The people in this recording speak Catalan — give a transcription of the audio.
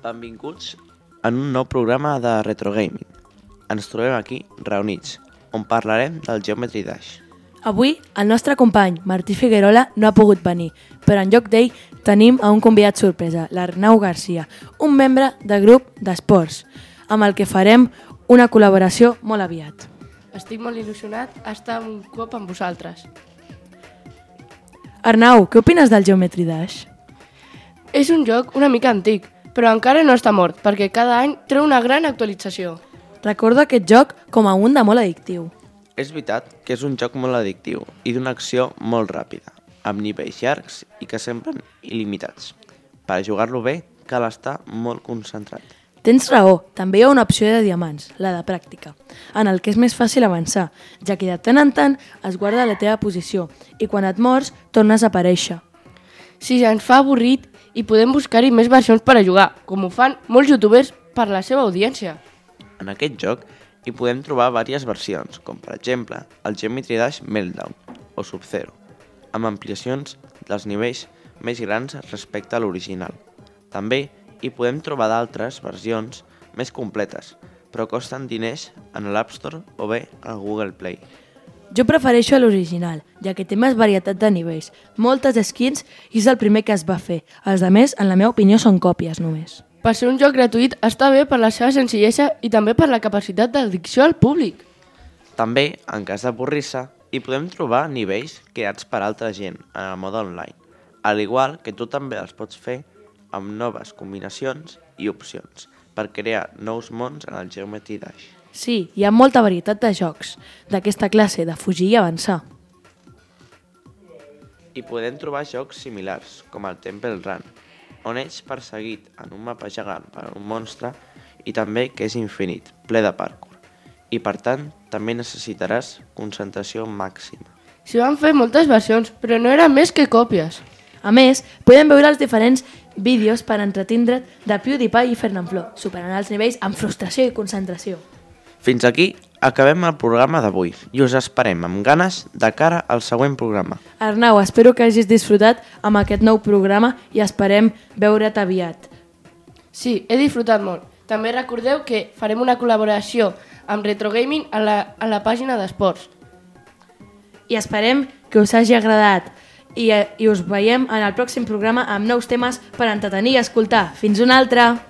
Benvinguts en un nou programa de Retro Gaming. Ens trobem aquí reunits, on parlarem del Geometry Dash. Avui, el nostre company, Martí Figuerola, no ha pogut venir, però en lloc d'ell tenim a un convidat sorpresa, l'Arnau Garcia, un membre del grup d'esports, amb el que farem una col·laboració molt aviat. Estic molt il·lusionat a estar un cop amb vosaltres. Arnau, què opines del Geometry Dash? És un joc una mica antic, però encara no està mort, perquè cada any treu una gran actualització. Recordo aquest joc com a un de molt addictiu. És veritat que és un joc molt addictiu i d'una acció molt ràpida, amb nivells llargs i que semblen il·limitats. Per jugar-lo bé cal estar molt concentrat. Tens raó, també hi ha una opció de diamants, la de pràctica, en el que és més fàcil avançar, ja que de tant en tant es guarda la teva posició i quan et mors tornes a aparèixer. Si ens fa avorrit i podem buscar-hi més versions per a jugar, com ho fan molts youtubers per la seva audiència. En aquest joc hi podem trobar diverses versions, com per exemple el Geometry Dash Meltdown o Sub-Zero, amb ampliacions dels nivells més grans respecte a l'original. També hi podem trobar d'altres versions més completes, però costen diners en l'App Store o bé al Google Play. Jo prefereixo l'original, ja que té més varietat de nivells, moltes skins i és el primer que es va fer. Els de més, en la meva opinió, són còpies només. Per ser un joc gratuït està bé per la seva senzillesa i també per la capacitat d'addicció al públic. També, en cas d'avorrir-se, hi podem trobar nivells creats per altra gent en el mode online, al igual que tu també els pots fer amb noves combinacions i opcions per crear nous mons en el Geometry Dash. Sí, hi ha molta varietat de jocs d'aquesta classe, de fugir i avançar. Hi podem trobar jocs similars, com el Temple Run, on ets perseguit en un mapa gegant per un monstre i també que és infinit, ple de parkour. I per tant, també necessitaràs concentració màxima. S'hi van fer moltes versions, però no eren més que còpies. A més, podem veure els diferents vídeos per entretindre't de PewDiePie i Fernanfloo, superant els nivells amb frustració i concentració. Fins aquí acabem el programa d'avui i us esperem amb ganes de cara al següent programa. Arnau, espero que hagis disfrutat amb aquest nou programa i esperem veure't aviat. Sí, he disfrutat molt. També recordeu que farem una col·laboració amb Retro Gaming a la, a la pàgina d'esports. I esperem que us hagi agradat i, eh, i us veiem en el pròxim programa amb nous temes per entretenir i escoltar. Fins una altra!